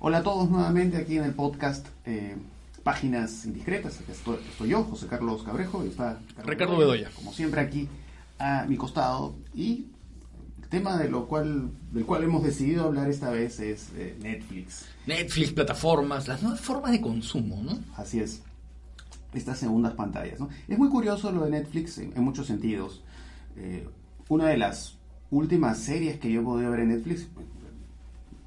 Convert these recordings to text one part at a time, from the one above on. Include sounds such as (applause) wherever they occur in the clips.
Hola a todos nuevamente aquí en el podcast eh, Páginas Indiscretas. Estoy, estoy, yo, José Carlos Cabrejo, y está Ricardo Bedoya. Como siempre aquí a mi costado. Y el tema de lo cual, del cual hemos decidido hablar esta vez es eh, Netflix. Netflix, plataformas, las nuevas formas de consumo, ¿no? Así es. Estas segundas pantallas. ¿no? Es muy curioso lo de Netflix en, en muchos sentidos. Eh, una de las últimas series que yo he podido ver en Netflix,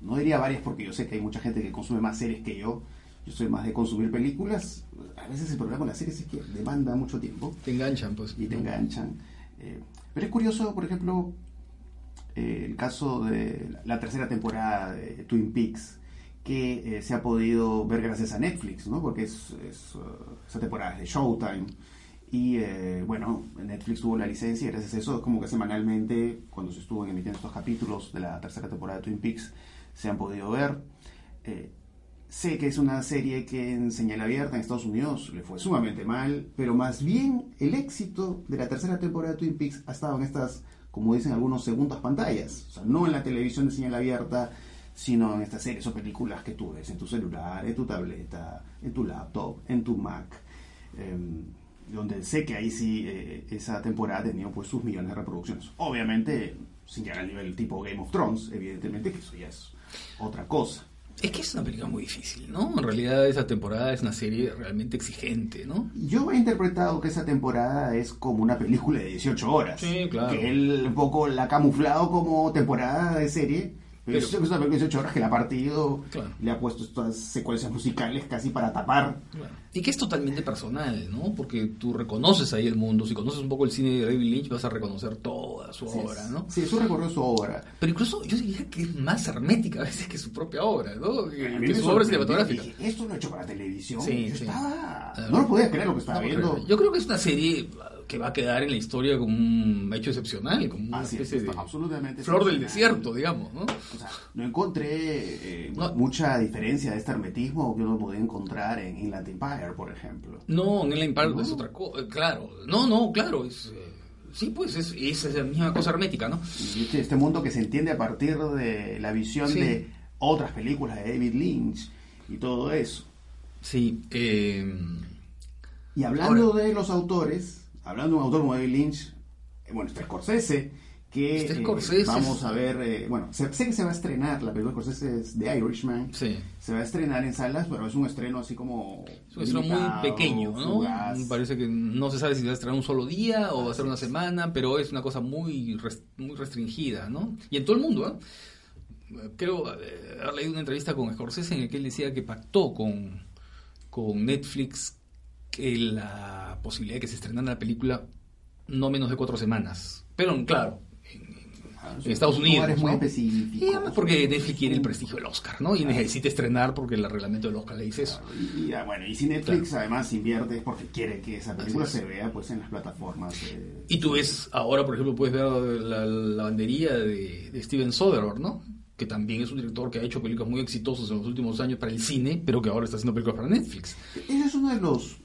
no diría varias porque yo sé que hay mucha gente que consume más series que yo. Yo soy más de consumir películas. A veces el problema con las series es que demanda mucho tiempo. Te enganchan, pues. Y te enganchan. Eh, pero es curioso, por ejemplo, eh, el caso de la tercera temporada de Twin Peaks, que eh, se ha podido ver gracias a Netflix, ¿no? Porque es, es uh, esa temporada es de Showtime. Y eh, bueno, Netflix tuvo la licencia y gracias a eso, como que semanalmente, cuando se estuvo emitiendo estos capítulos de la tercera temporada de Twin Peaks, se han podido ver. Eh, sé que es una serie que en señal abierta en Estados Unidos le fue sumamente mal, pero más bien el éxito de la tercera temporada de Twin Peaks ha estado en estas, como dicen algunos, segundas pantallas. O sea, no en la televisión de señal abierta, sino en estas series o películas que tú ves en tu celular, en tu tableta, en tu laptop, en tu Mac. Eh, donde sé que ahí sí eh, esa temporada ha tenido pues sus millones de reproducciones. Obviamente, sin llegar al nivel tipo Game of Thrones, evidentemente que eso ya es otra cosa. Es que es una película muy difícil, ¿no? En realidad esa temporada es una serie realmente exigente, ¿no? Yo he interpretado que esa temporada es como una película de 18 horas. Sí, claro. Que él un poco la ha camuflado como temporada de serie. Pero, es una película de 18 horas que la ha partido, Claro. le ha puesto estas secuencias musicales casi para tapar. Y que es totalmente personal, ¿no? Porque tú reconoces ahí el mundo. Si conoces un poco el cine de David Lynch, vas a reconocer toda su Sí, obra, ¿no? Sí, eso recorrió su obra. Pero incluso yo diría que es más hermética a veces que su propia obra, ¿no? Que, su obra cinematográfica. dije, Esto lo he hecho para televisión. Sí, Yo sí. estaba. Ah, No lo podía creer lo que estaba No, viendo. Yo creo que es una serie que va a quedar en la historia como un hecho excepcional, como una Así es, especie de absolutamente flor del desierto, digamos, ¿no? O sea, no encontré eh, No. mucha diferencia de este hermetismo que uno podía encontrar en Inland Empire, por ejemplo. No, en el Empire No. es otra cosa, claro. No, no, claro, es... eh, Sí, pues es, es la misma cosa hermética, ¿no? Este, este mundo que se entiende a partir de la visión Sí. de otras películas de David Lynch y todo eso. Sí, eh, Y hablando de los autores, hablando de un autor como David Lynch, eh, bueno, está Scorsese, que eh, vamos a ver, eh, bueno, sé, sé que se va a estrenar, la película de Scorsese es The Irishman, sí. se va a estrenar en salas, pero es un estreno así como... Es un estreno muy pequeño, ¿no? fugaz. Parece que no se sabe si va a estrenar un solo día o va a ser una semana, pero es una cosa muy, muy restringida, ¿no? Y en todo el mundo, ¿eh? Creo haber leído una entrevista con Scorsese en la que él decía que pactó con, con Netflix que la posibilidad de que se estrenara la película no menos de cuatro semanas. Pero claro, Ah, en Estados Unidos, Lugares muy ¿no? y además porque Netflix quiere el prestigio del Oscar, ¿no? Y necesita estrenar porque el reglamento del Oscar le dice eso. Y, y, ah, bueno, y si Netflix además invierte es porque quiere que esa película es. se vea pues en las plataformas. eh, Y tú ves, ahora por ejemplo, puedes ver la, la bandería de, de Steven Soderbergh, ¿no? Que también es un director que ha hecho películas muy exitosas en los últimos años para el cine, pero que ahora está haciendo películas para Netflix. Ese es uno de los,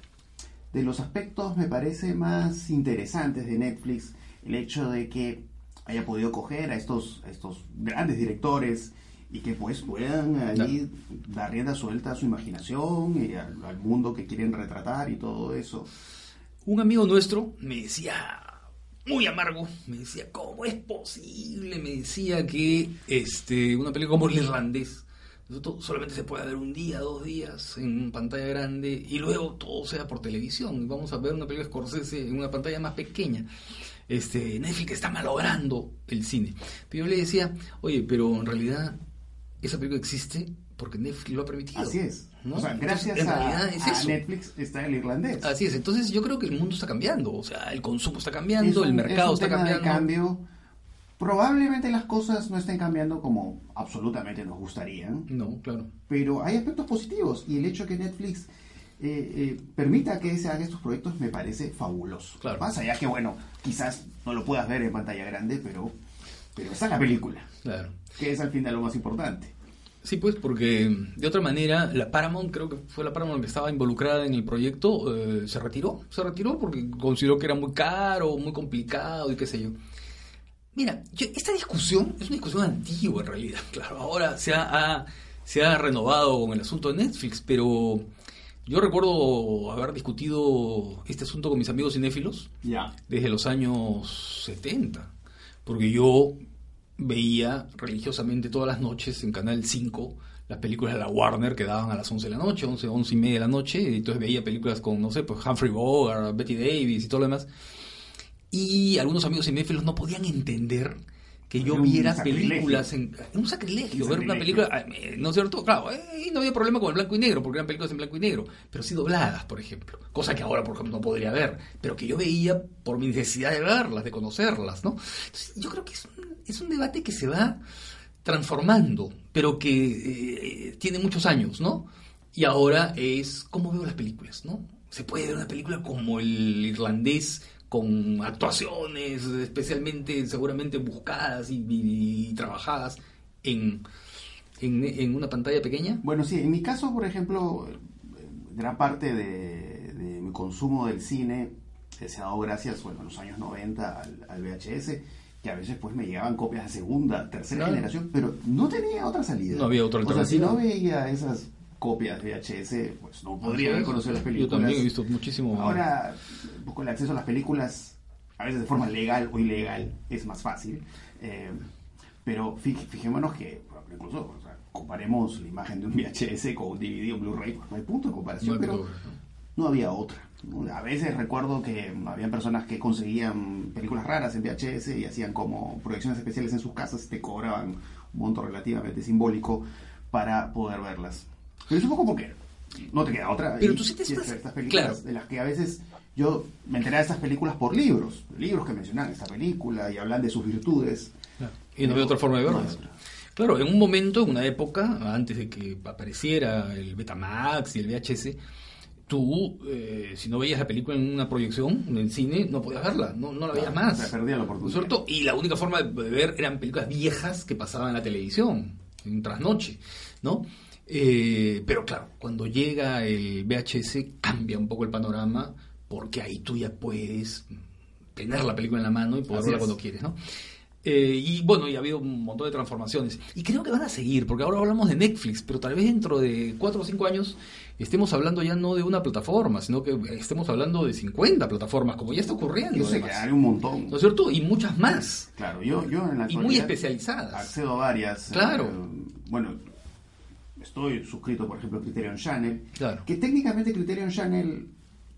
de los aspectos, me parece, más interesantes de Netflix. El hecho de que haya podido coger a estos, a estos grandes directores y que pues puedan allí dar rienda suelta a su imaginación y al, al mundo que quieren retratar y todo eso. Un amigo nuestro me decía, muy amargo, me decía, ¿cómo es posible? Me decía que este, una película como El Irlandés solamente se puede ver un día, dos días en pantalla grande y luego todo sea por televisión. Vamos a ver una película Scorsese en una pantalla más pequeña. Este, Netflix está malogrando el cine. Pero yo le decía, oye, pero en realidad esa película existe porque Netflix lo ha permitido. Así es. ¿no? O sea, Entonces, gracias a, es a. Netflix está el irlandés. Así es, entonces yo creo que el mundo está cambiando, o sea, el consumo está cambiando, un- el mercado es un está tema de cambiando. cambio. Probablemente las cosas no estén cambiando como absolutamente nos gustarían, No, claro. pero hay aspectos positivos y el hecho de que Netflix eh, eh, permita que se hagan estos proyectos me parece fabuloso. Claro. Más allá que, bueno, quizás no lo puedas ver en pantalla grande, pero, pero está la película, Claro. que es al final lo más importante. Sí, pues porque de otra manera la Paramount, creo que fue la Paramount que estaba involucrada en el proyecto, eh, se retiró, se retiró porque consideró que era muy caro, muy complicado y qué sé yo. Mira, yo- esta discusión es una discusión antigua en realidad, (laughs) claro, ahora se ha, ha, se ha renovado con el asunto de Netflix, pero yo recuerdo haber discutido este asunto con mis amigos cinéfilos desde los años 70, porque yo veía religiosamente todas las noches en Canal 5 las películas de la Warner que daban a las 11 de la noche, 11, 11 y media de la noche, y entonces veía películas con, no sé, pues Humphrey Bogart, Betty Davis y todo lo demás. Y algunos amigos cinéfilos no podían entender que yo viera películas en un sacrilegio, Un ver una película, eh, ¿no es cierto? Claro, eh, y no había problema con el blanco y negro, porque eran películas en blanco y negro, pero sí dobladas, por ejemplo, cosa que ahora, por ejemplo, no podría ver, pero que yo veía por mi necesidad de verlas, de conocerlas, ¿no? Entonces, yo creo que es un, es un debate que se va transformando, pero que eh, tiene muchos años, ¿no? Y ahora es cómo veo las películas, ¿no? Se puede ver una película como el irlandés con actuaciones especialmente, seguramente buscadas y, y- y trabajadas en, en, en una pantalla pequeña. Bueno, sí, en mi caso, por ejemplo, gran parte de, de mi consumo del cine se ha dado gracias, bueno, en los años 90 al, al VHS, que a veces pues me llegaban copias de segunda, tercera Claro. generación, pero no tenía otra salida. No había otra O sea, si alternativa. no veía esas copias VHS, pues no podría haber conocido las películas. Yo también he visto muchísimo. Ahora, pues, con el acceso a las películas, a veces de forma legal o ilegal, es más fácil. Eh, pero fij- fijémonos que, incluso, o sea, comparemos la imagen de un VHS con un DVD o Blu-ray, pues no hay punto de comparación, No pero no había otra. A veces recuerdo que habían personas que conseguían películas raras en VHS y hacían como proyecciones especiales en sus casas y te cobraban un monto relativamente simbólico para poder verlas. Pero es un poco porque no te queda otra. Pero Y- tú sí te estás- estas películas claro. de las que a veces yo me enteré de estas películas por libros, libros que mencionan esta película y hablan de sus virtudes. Claro. Y no había otra forma de verlas. Claro, en un momento, en una época, antes de que apareciera el Betamax y el VHS, tú, eh, si no veías la película en una proyección, en el cine, no podías verla, no, no la veías Claro, más. se perdía la ¿No oportunidad. cierto? Y la única forma de ver eran películas viejas que pasaban en la televisión, en trasnoche, ¿no? Eh, pero claro, cuando llega el VHS cambia un poco el panorama porque ahí tú ya puedes tener la película en la mano y poder verla cuando quieres, ¿no? Eh, y bueno, y ha habido un montón de transformaciones. Y creo que van a seguir, porque ahora hablamos de Netflix, pero tal vez dentro de 4 o 5 años estemos hablando ya no de una plataforma, sino que estemos hablando de 50 plataformas, como ya está ocurriendo. Yo sé que hay un montón. ¿No es cierto? Y muchas más. Claro, yo, yo en la Y muy especializadas. Accedo a varias. Claro. eh, bueno, estoy suscrito, por ejemplo, a Criterion Channel. Claro. Que técnicamente Criterion Channel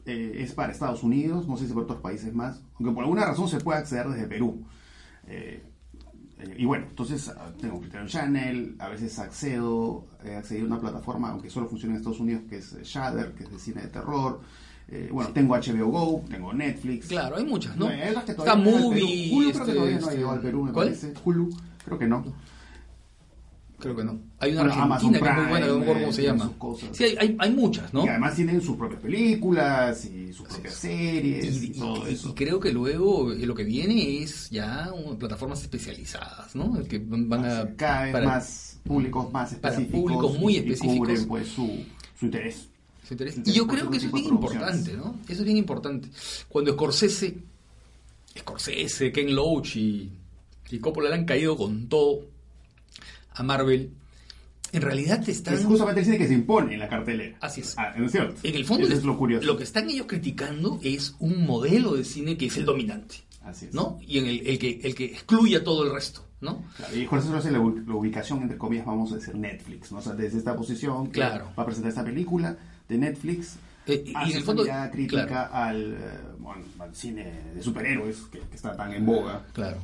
eh, es para Estados Unidos, no sé si para otros países más, aunque por alguna razón se puede acceder desde Perú. Eh, eh, y bueno, entonces ah, tengo Criterion Channel, a veces accedo, he accedido a una plataforma, aunque solo funciona en Estados Unidos, que es eh, Shudder, que es de cine de terror. Eh, bueno, tengo HBO Go, tengo Netflix. Claro, hay muchas, ¿no? hay otras que Está todavía no al Movie. Hulu creo que todavía no ha este, llegado al Perú, me ¿Cuál? parece. Hulu, creo que no. Creo que no. Hay una Bueno, Amazon argentina que es muy buena, no Prime, cómo se llama. cosas. Sí, hay, hay, hay muchas, ¿no? Y además tienen sus propias películas y sus propias series y, Y, y- todo eso. y creo que luego eh, lo que viene es ya plataformas especializadas, ¿no? El que van a Cada vez para- más públicos más para específicos. públicos muy específicos. Y cubren pues su, su interés. su interés. Interés Y yo creo que eso es bien importante, ¿no? Eso es bien importante. Cuando Scorsese, Scorsese, Ken Loach y, y Coppola le han caído con todo a Marvel, en realidad están... Es justamente el cine que se impone en la cartelera. Así es. Ah, ¿no es cierto? En el fondo, Eso es lo curioso. que están ellos criticando es un modelo de cine que es el dominante, Así es. ¿no? Y en el, el que, el que excluye a todo el resto, ¿no? Claro, y Jorge hace la, ubicación, entre comillas, vamos a decir Netflix, ¿no? O sea, desde esta posición que Claro. va a presentar esta película de Netflix, Eh, y- en el fondo, crítica claro. al, eh, bueno, al cine de superhéroes que, que está tan en boga. Claro.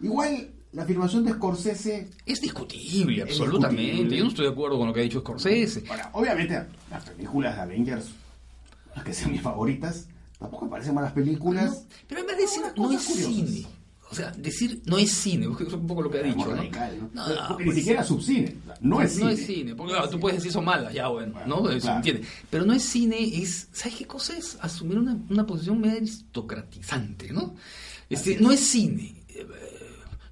Igual, la afirmación de Scorsese, Es discutible, Es absolutamente. discutible. Yo no estoy de acuerdo con lo que ha dicho Scorsese. ahora, obviamente las películas de Avengers, las que sean mis favoritas, tampoco me parecen malas películas. Pero en vez de decir no es curiosas. cine. O sea, decir no es cine, es un poco lo que ha dicho, ¿no? Radical, ¿no? No, Porque pues, ni siquiera subcine, no es cine. No es cine, porque claro, tú puedes decir son malas, ya bueno, Bueno, ¿no? Claro. entiende. Pero no es cine, es, ¿sabes qué cosa es? Asumir una, una posición medio aristocratizante, ¿no? Este, no es cine.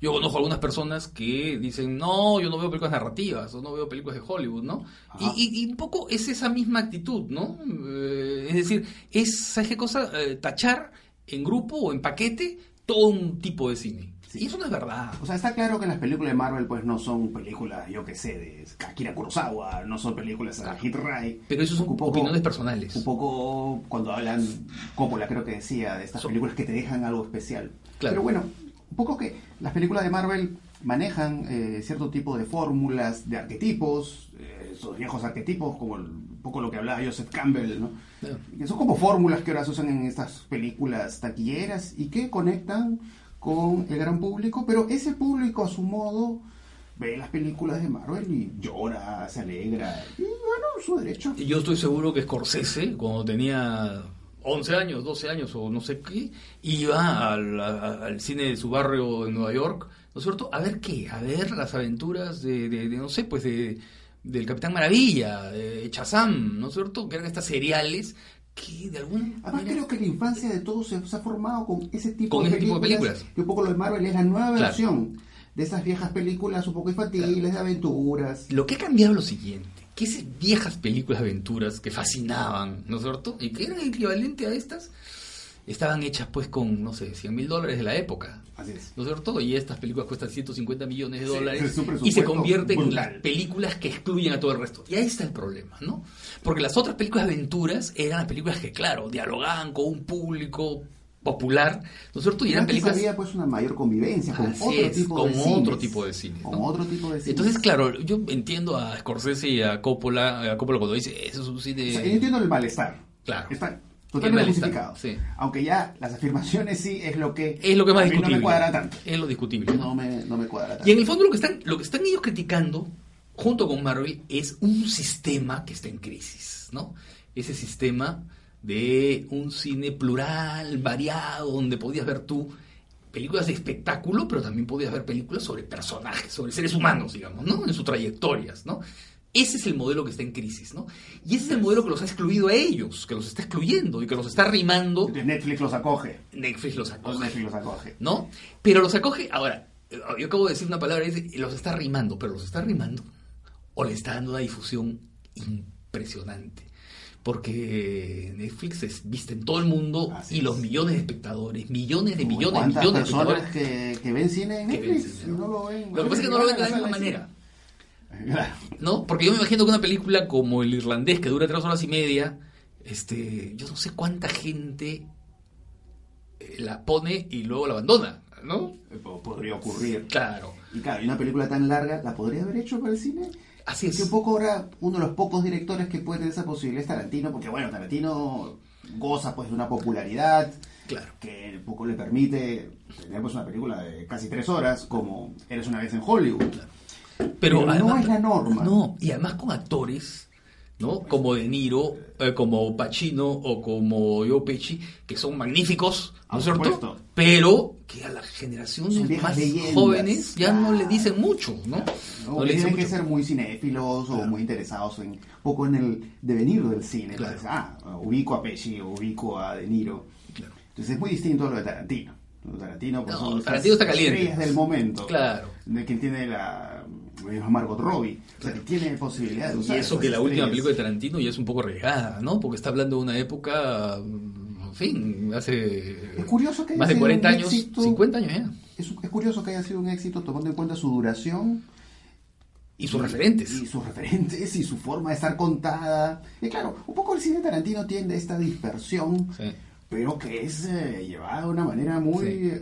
Yo conozco algunas personas que dicen, no, yo no veo películas narrativas, o no veo películas de Hollywood, ¿no? Y, y- y un poco es esa misma actitud, ¿no? Eh, es decir, es, ¿sabes qué cosa? Eh, tachar en grupo o en paquete todo un tipo de cine. Y eso no es verdad. O sea, está claro que las películas de Marvel pues no son películas, yo qué sé, de Akira Kurosawa, no son películas de Hit Ray. Pero eso son un poco, opiniones personales. Un poco cuando hablan, Coppola creo que decía, de estas películas que te dejan algo especial. Claro. Pero bueno, un poco que las películas de Marvel manejan eh, cierto tipo de fórmulas, de arquetipos, eh, esos viejos arquetipos, como el- un poco lo que hablaba Joseph Campbell, ¿no? Claro. que son como fórmulas que ahora se usan en estas películas taquilleras y que conectan con el gran público, pero ese público a su modo ve las películas de Marvel y llora, se alegra, y bueno, su derecho. Y Yo estoy seguro que Scorsese, cuando tenía 11 años, 12 años o no sé qué, iba al, a- al cine de su barrio en Nueva York, ¿no es cierto? A ver qué, a ver las aventuras de, de- de, no sé, pues de, del Capitán Maravilla, de Shazam, ¿no es cierto? Que eran estas seriales que de alguna Además creo que la infancia de todos se, se ha formado con ese tipo, Con de, ese tipo de películas, que un poco lo de Marvel es la nueva Claro. versión de esas viejas películas un poco infantiles, de aventuras. Lo que ha cambiado es lo siguiente, que esas viejas películas de aventuras que fascinaban, ¿no es cierto? Y que eran equivalente a estas, estaban hechas pues con, no sé, 100 mil dólares de la época. Así es. ¿No es cierto? Y estas películas cuestan 150 millones de dólares y se convierten en las películas que excluyen a todo el resto. Y ahí está el problema, ¿no? Porque las otras películas de aventuras eran las películas que, claro, dialogaban con un público popular, ¿no es cierto? Y eran películas... había pues una mayor convivencia con Así otro es, tipo con de otro tipo de cine. Con ¿no? otro tipo de cine. Entonces, claro, yo entiendo a Scorsese y a Coppola, a Coppola cuando dice, eso es un cine... O sea, yo entiendo el malestar. Claro. Está totalmente justificado. sí. Aunque ya las afirmaciones sí es lo que. Es lo que más a mí discutible. No me cuadra tanto. Es lo discutible. ¿no? No me, no me cuadra tanto. Y en el fondo lo que están, lo que están ellos criticando, junto con Marvel, es un sistema que está en crisis, ¿no? Ese sistema de un cine plural, variado, donde podías ver tú películas de espectáculo, pero también podías ver películas sobre personajes, sobre seres humanos, digamos, ¿no? En sus trayectorias, ¿no? Ese es el modelo que está en crisis, ¿no? Y ese es el modelo que los ha excluido a ellos, que los está excluyendo y que los está rimando. Entonces, Netflix los acoge. Netflix los acoge. Netflix los acoge. ¿no? Pero los acoge, ahora, yo acabo de decir una palabra, y los está rimando, pero los está rimando o le está dando una difusión impresionante. Porque Netflix es vista en todo el mundo Así y los millones de espectadores, millones de millones de ¿Cuántas millones de personas que, que ven cine en que ven Netflix? cine, y no lo ven. Lo que pasa es que no lo ven de la misma manera. Claro. ¿no? Porque yo me imagino que una película como El Irlandés, que dura tres horas y media, este, yo no sé cuánta gente eh, la pone y luego la abandona, ¿no? Po- Podría ocurrir. Claro. Y claro, y una película tan larga, ¿la podría haber hecho para el cine? Así Que es. un poco ahora uno de los pocos directores que puede tener esa posibilidad es Tarantino, porque bueno, Tarantino goza pues de una popularidad Claro. que un poco le permite tener pues una película de casi tres horas como Eres una vez en Hollywood. Pero, Pero no es la norma. No, y además con actores, ¿no? Como De Niro, eh, como Pacino o como Joe Pesci, que son magníficos, ¿no es cierto? supuesto. Pero que a las generaciones más leyendas, jóvenes ya no le dicen mucho, ¿no? No, No le dicen tienen que mucho. ser muy cinéfilos o muy interesados en un poco en el devenir del cine. Claro. Entonces, ah, ubico a Pesci, ubico a De Niro. Claro. Entonces es muy distinto a lo de Tarantino. Lo de Tarantino, pues, No, Tarantino está caliente. del momento. Claro. De quien tiene la Margot Robbie. O sea, que tiene posibilidad de Y eso que la última película de Tarantino ya es un poco arriesgada, ¿no? Porque está hablando de una época, mm, en fin, hace Es curioso que haya más de sido 40 un años, éxito. 50 años ya. Es, es curioso que haya sido un éxito tomando en cuenta su duración Y sus referentes. Y sus referentes y su forma de estar contada. Y claro, un poco el cine Tarantino tiende a esta dispersión, Sí. pero que es eh, llevada de una manera muy Sí.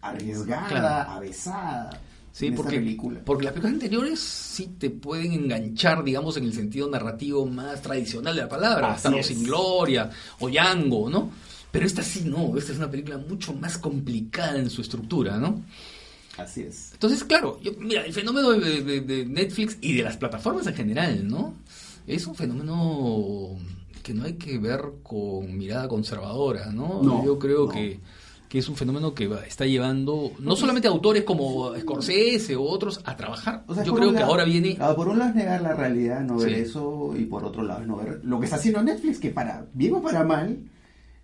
arriesgada, Claro. avesada. Sí, porque, película. porque las películas anteriores sí te pueden enganchar, digamos, en el sentido narrativo más tradicional de la palabra, Así es. sin Gloria o Django, ¿no? Pero esta sí no, esta es una película mucho más complicada en su estructura, ¿no? Así es. Entonces, claro, yo- mira, el fenómeno de, de- de Netflix y de las plataformas en general, ¿no? Es un fenómeno que no hay que ver con mirada conservadora, ¿no? No, yo creo no. que, que es un fenómeno que va- está llevando no solamente a autores como Scorsese o otros a trabajar, O sea, yo creo que ahora viene... claro, por un lado es negar la realidad, no ver Sí. eso, y por otro lado es no ver lo que está haciendo Netflix, que para bien o para mal,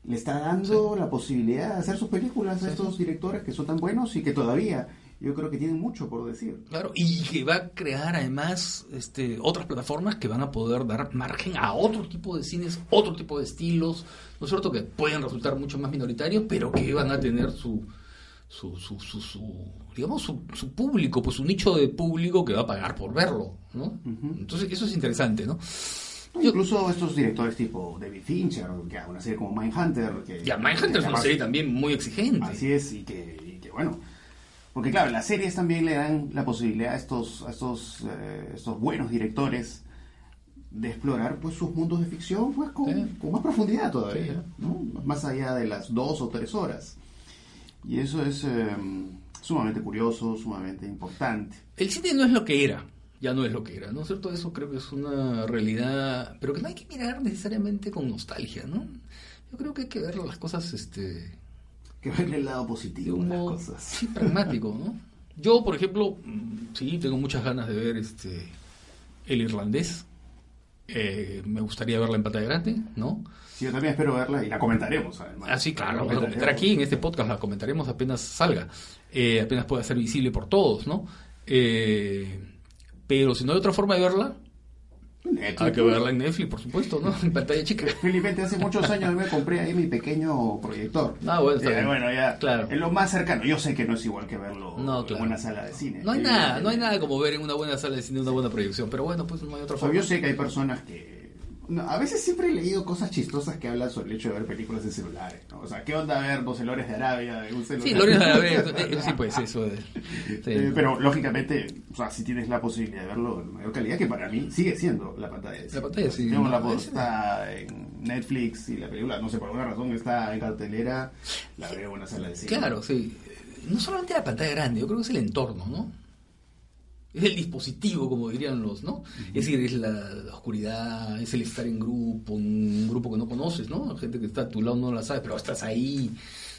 le está dando la posibilidad de hacer sus películas a estos directores que son tan buenos y que todavía yo creo que tienen mucho por decir. Claro, y que va a crear además este, otras plataformas que van a poder dar margen a otro tipo de cines, otro tipo de estilos, ¿no es cierto? Que pueden resultar mucho más minoritarios, pero que van a tener su, su, su, su, su- digamos, su, su público, pues su nicho de público que va a pagar por verlo, ¿no? Entonces, eso es interesante, ¿no? Incluso estos directores tipo David Fincher, que una serie como Mindhunter. Que, Ya, Mindhunter es una serie también muy exigente. Así es, y que, y que bueno. Porque claro, las series también le dan la posibilidad a estos, a estos, eh, estos buenos directores de explorar pues sus mundos de ficción pues con, Sí. con más profundidad todavía, Sí. ¿no? más allá de las dos o tres horas. Y eso es eh, sumamente curioso, sumamente importante. El cine no es lo que era, ya no es lo que era, ¿no es cierto? Eso creo que es una realidad, pero que no hay que mirar necesariamente con nostalgia, ¿no? Yo creo que hay que ver las cosas, este, Que verle el lado de positivo a las cosas. sí, pragmático, ¿no? (laughs) Yo, por ejemplo, mm, sí, tengo muchas ganas de ver este El Irlandés. Eh, me gustaría verla en pantalla grande, ¿no? Sí, yo también espero verla y la comentaremos además. Ah, sí, claro, La vamos a comentar aquí en este podcast, la comentaremos apenas salga, eh, apenas pueda ser visible por todos, ¿no? Eh, pero si no hay otra forma de verla, Netflix. hay que verla en Netflix, por supuesto, ¿no? En pantalla chica. (laughs) Felizmente hace muchos años me compré ahí mi pequeño proyector. Ah, bueno, está Eh, bien. bueno, ya Claro. es lo más cercano. Yo sé que no es igual que verlo No, claro. en una sala de cine. No hay nada, no hay nada como ver en una buena sala de cine una buena proyección, pero bueno, pues no hay otra forma. yo sé que hay personas que... no, a veces siempre he leído cosas chistosas que hablan sobre el hecho de ver películas en celulares. ¿no? O sea, ¿qué onda ver Los Lores de Arabia en un celular? Sí, Lorenzo Arabé, (laughs) sí, pues eso. de- sí. Eh, pero lógicamente, o sea, si tienes la posibilidad de verlo en mayor calidad, que para mí sigue siendo la pantalla. de cine. pantalla, sí. Tenemos la está en Netflix y la película, no sé por alguna razón, está en cartelera, la veo en una sala de cine. Claro, sí. No solamente la pantalla grande, yo creo que es el entorno, ¿no? Es el dispositivo, como dirían los, ¿no? Es decir, es la, la oscuridad, es el estar en grupo, un grupo que no conoces, ¿no? Gente que está a tu lado no la sabe, pero estás ahí.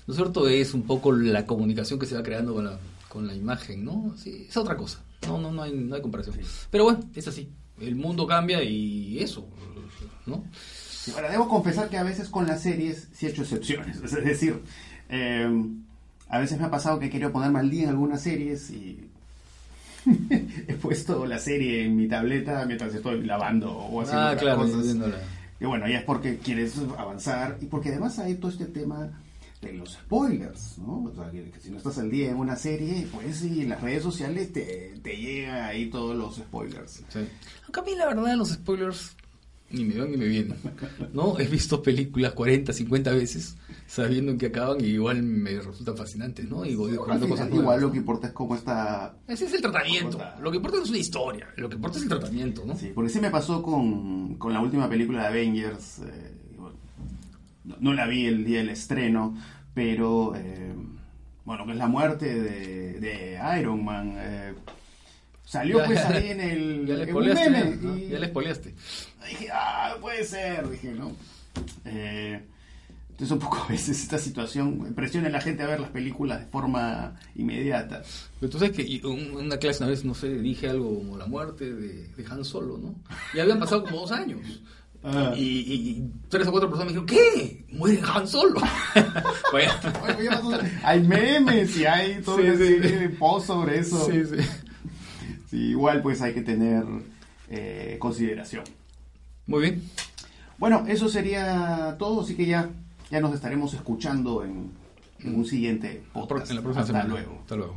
¿No es cierto? Es un poco la comunicación que se va creando con la, con la imagen, ¿no? Sí, es otra cosa. No, no, no hay, no hay comparación. Pero bueno, es así. El mundo cambia y eso, ¿no? Ahora, debo confesar que a veces con las series sí he hecho excepciones. (laughs) Es decir, eh, a veces me ha pasado que he querido ponerme al día en algunas series y (laughs) he puesto la serie en mi tableta mientras estoy lavando o haciendo Ah, otras claro, cosas. Y bueno, ya es porque quieres avanzar y porque además hay todo este tema de los spoilers, ¿no? O sea, que, que si no estás al día en una serie, pues sí, en las redes sociales te, te llega ahí todos los spoilers. Sí. Aunque a mí la verdad los spoilers ni me van ni me vienen. ¿No? He visto películas 40, 50 veces sabiendo en qué acaban y igual me resultan fascinantes, ¿no? Y voy descubriendo cosas nuevas. igual lo que importa es cómo está Ese es el tratamiento. Lo que importa no es una historia, lo que importa es el tratamiento, ¿no? Sí, porque sí me pasó con, con la última película de Avengers. eh, bueno, no, no la vi el día del estreno, pero eh, bueno, que es la muerte de, de Iron Man. eh, salió Ya, pues ya, ahí en el Ya le spoileaste, ¿no? y Ya le spoileaste. dije, ah, puede ser, dije, ¿no? Eh, entonces un poco a veces esta situación presiona a la gente a ver las películas de forma inmediata. Pero tú sabes que una clase una vez, no sé, dije algo como la muerte de, de Han Solo, ¿no? Y habían pasado como dos años. Ah. Y, y- y tres o cuatro personas me dijeron, ¿qué? ¿Muere Han Solo? (laughs) Hay memes y hay todo Sí, una sí. posts sobre eso. Sí, sí. Sí, igual pues hay que tener eh, consideración. Muy bien. Bueno, eso sería todo, así que ya, ya nos estaremos escuchando en, en un siguiente podcast. En la próxima Hasta semana. luego. Hasta luego.